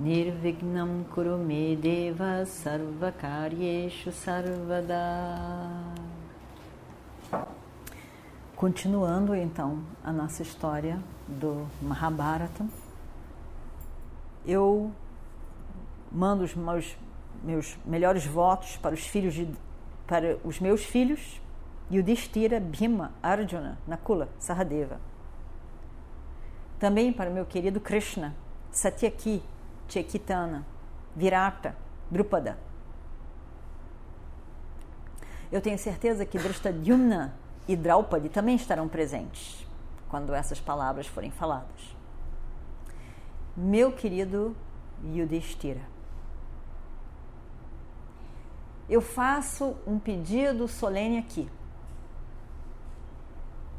Nirvignam Kurume Deva Sarvakaryeshu Sarvada Continuando então a nossa história do Mahabharata, eu mando os meus, meus melhores votos para os filhos de, para os meus filhos Yudhishthira, Bhima, Arjuna, Nakula, Sahadeva. Também para o meu querido Krishna, Satyaki, Chaitanya, Virata, Drupada. Eu tenho certeza que Drishtadyumna e Draupadi também estarão presentes quando essas palavras forem faladas. Meu querido Yudhishthira, eu faço um pedido solene aqui.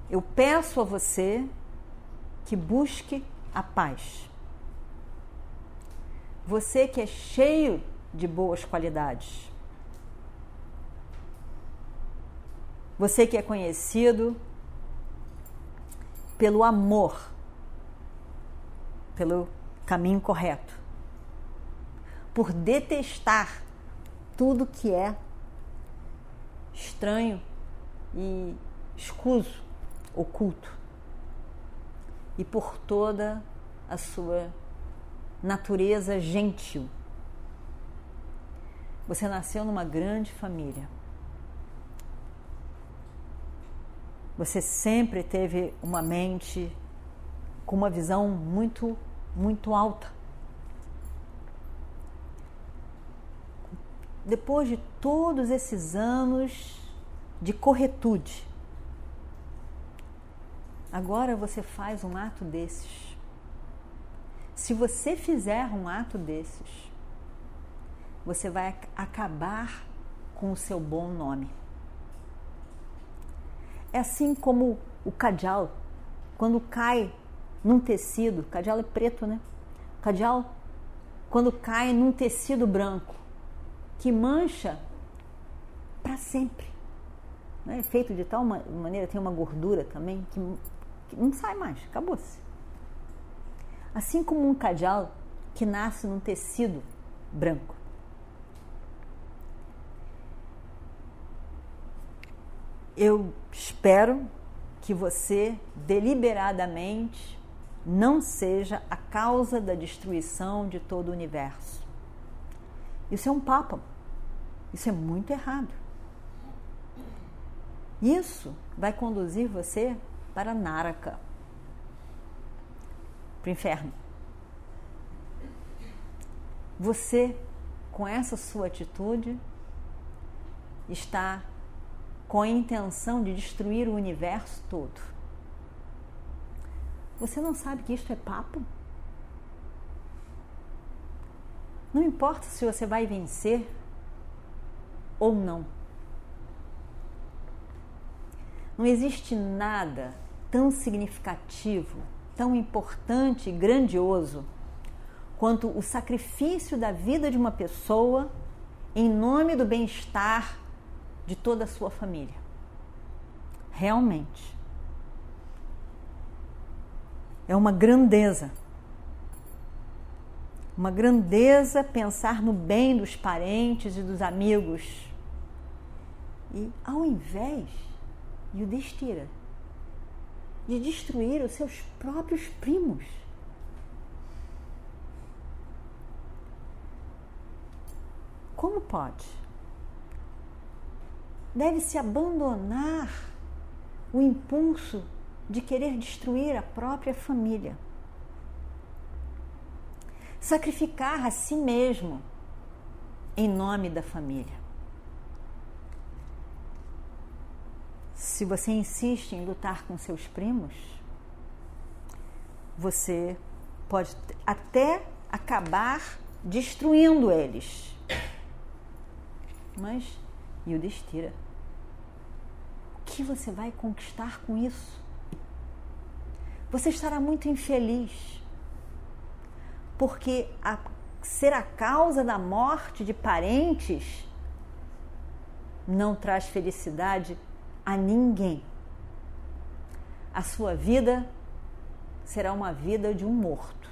Eu peço a você que busque a paz. Você que é cheio de boas qualidades. Você que é conhecido pelo amor, pelo caminho correto, por detestar tudo que é estranho e escuso, oculto, e por toda a sua natureza gentil. Você nasceu numa grande família. Você sempre teve uma mente com uma visão muito, muito alta. Depois de todos esses anos de corretude, agora você faz um ato desses se você fizer um ato desses, você vai acabar com o seu bom nome. É assim como o cajal, quando cai num tecido, cajal é preto, né? Cajal, quando cai num tecido branco, que mancha para sempre. Né? Feito de tal maneira, tem uma gordura também que, que não sai mais, acabou-se assim como um cajal que nasce num tecido branco. Eu espero que você deliberadamente não seja a causa da destruição de todo o universo. Isso é um papo. Isso é muito errado. Isso vai conduzir você para Naraka para o inferno. Você, com essa sua atitude, está com a intenção de destruir o universo todo. Você não sabe que isto é papo? Não importa se você vai vencer ou não. Não existe nada tão significativo tão importante e grandioso quanto o sacrifício da vida de uma pessoa em nome do bem-estar de toda a sua família. Realmente. É uma grandeza. Uma grandeza pensar no bem dos parentes e dos amigos. E ao invés, de o destira de destruir os seus próprios primos. Como pode? Deve-se abandonar o impulso de querer destruir a própria família. Sacrificar a si mesmo em nome da família. Se você insiste em lutar com seus primos, você pode até acabar destruindo eles. Mas Yudhishthira, o que você vai conquistar com isso? Você estará muito infeliz, porque a, ser a causa da morte de parentes não traz felicidade a ninguém. A sua vida será uma vida de um morto,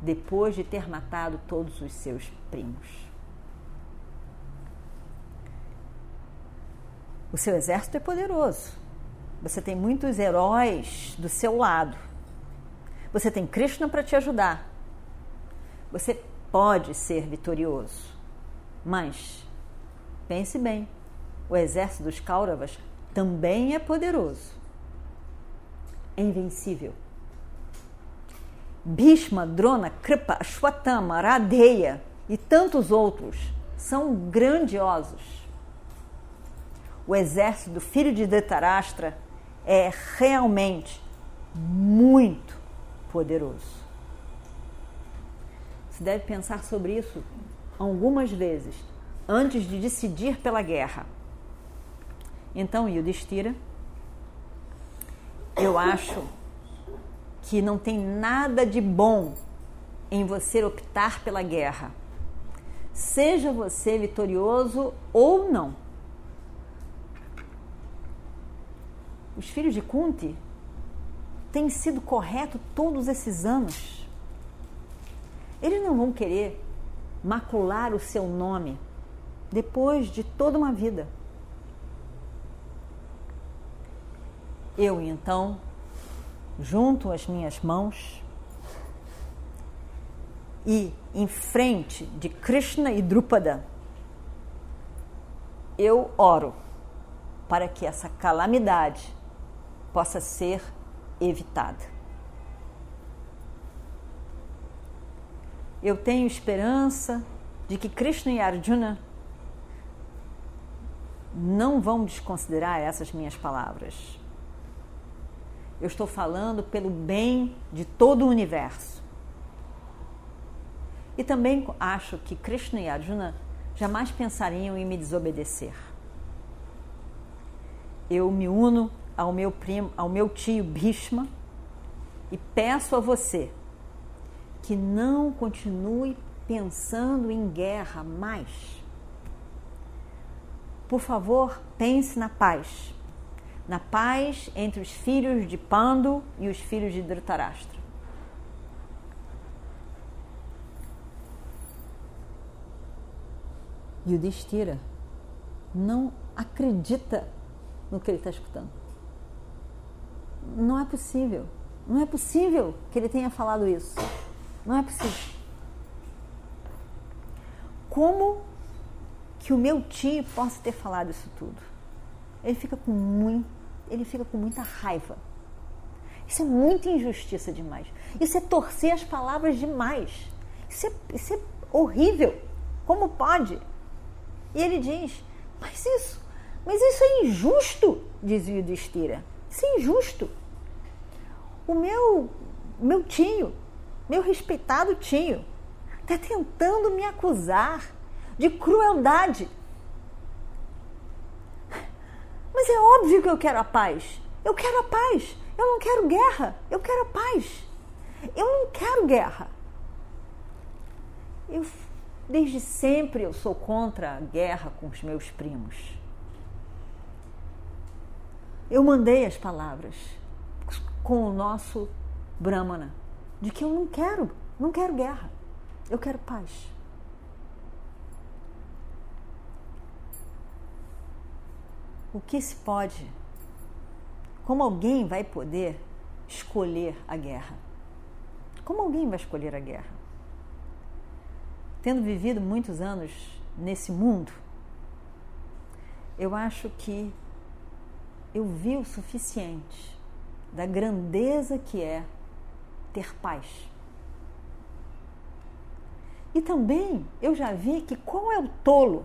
depois de ter matado todos os seus primos. O seu exército é poderoso. Você tem muitos heróis do seu lado. Você tem Krishna para te ajudar. Você pode ser vitorioso. Mas pense bem, o exército dos Kauravas também é poderoso. É invencível. Bhishma, Drona, Kripa, Ashwatthama, Radeya e tantos outros são grandiosos. O exército do filho de Dhritarashtra é realmente muito poderoso. Você deve pensar sobre isso algumas vezes antes de decidir pela guerra. Então, Yudhishthira, eu acho que não tem nada de bom em você optar pela guerra. Seja você vitorioso ou não. Os filhos de Kunti têm sido corretos todos esses anos. Eles não vão querer macular o seu nome depois de toda uma vida. Eu então junto as minhas mãos e em frente de Krishna e Drupada, eu oro para que essa calamidade possa ser evitada. Eu tenho esperança de que Krishna e Arjuna não vão desconsiderar essas minhas palavras eu estou falando pelo bem de todo o universo. E também acho que Krishna e Arjuna jamais pensariam em me desobedecer. Eu me uno ao meu primo, ao meu tio Bhishma e peço a você que não continue pensando em guerra mais. Por favor, pense na paz na paz entre os filhos de Pando e os filhos de Dhritarashtra. Yudhishthira não acredita no que ele está escutando. Não é possível. Não é possível que ele tenha falado isso. Não é possível. Como que o meu tio possa ter falado isso tudo? Ele fica com muito ele fica com muita raiva. Isso é muita injustiça demais. Isso é torcer as palavras demais. Isso é, isso é horrível. Como pode? E ele diz: Mas isso, mas isso é injusto, diz o Yudhishthira. Isso é injusto. O meu, meu tio, meu respeitado tio, está tentando me acusar de crueldade é óbvio que eu quero a paz. Eu quero a paz. Eu não quero guerra. Eu quero a paz. Eu não quero guerra. Eu, desde sempre eu sou contra a guerra com os meus primos. Eu mandei as palavras com o nosso Brahmana de que eu não quero, não quero guerra. Eu quero paz. O que se pode, como alguém vai poder escolher a guerra? Como alguém vai escolher a guerra? Tendo vivido muitos anos nesse mundo, eu acho que eu vi o suficiente da grandeza que é ter paz. E também eu já vi que qual é o tolo?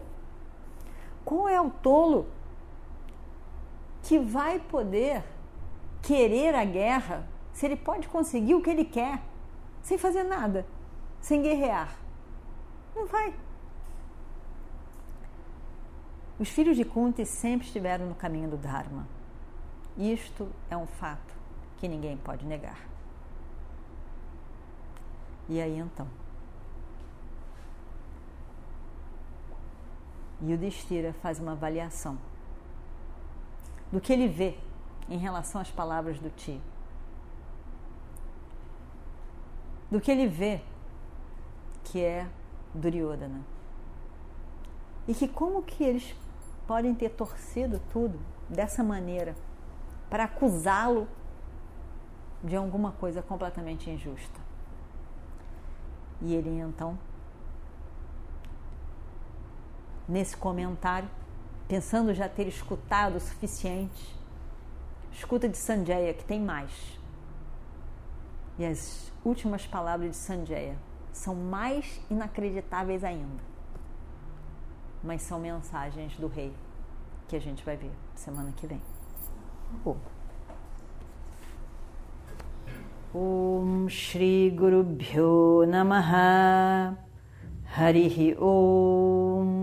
Qual é o tolo que vai poder querer a guerra se ele pode conseguir o que ele quer sem fazer nada, sem guerrear? Não vai. Os filhos de Kunti sempre estiveram no caminho do Dharma. Isto é um fato que ninguém pode negar. E aí então? E o Destira faz uma avaliação do que ele vê em relação às palavras do tio. Do que ele vê que é Duryodhana. E que como que eles podem ter torcido tudo dessa maneira para acusá-lo de alguma coisa completamente injusta. E ele então, nesse comentário, pensando já ter escutado o suficiente, escuta de Sanjaya, que tem mais. E as últimas palavras de Sanjaya são mais inacreditáveis ainda. Mas são mensagens do rei que a gente vai ver semana que vem. Oh. Om Shri Guru Bhyo Namaha Harihi Om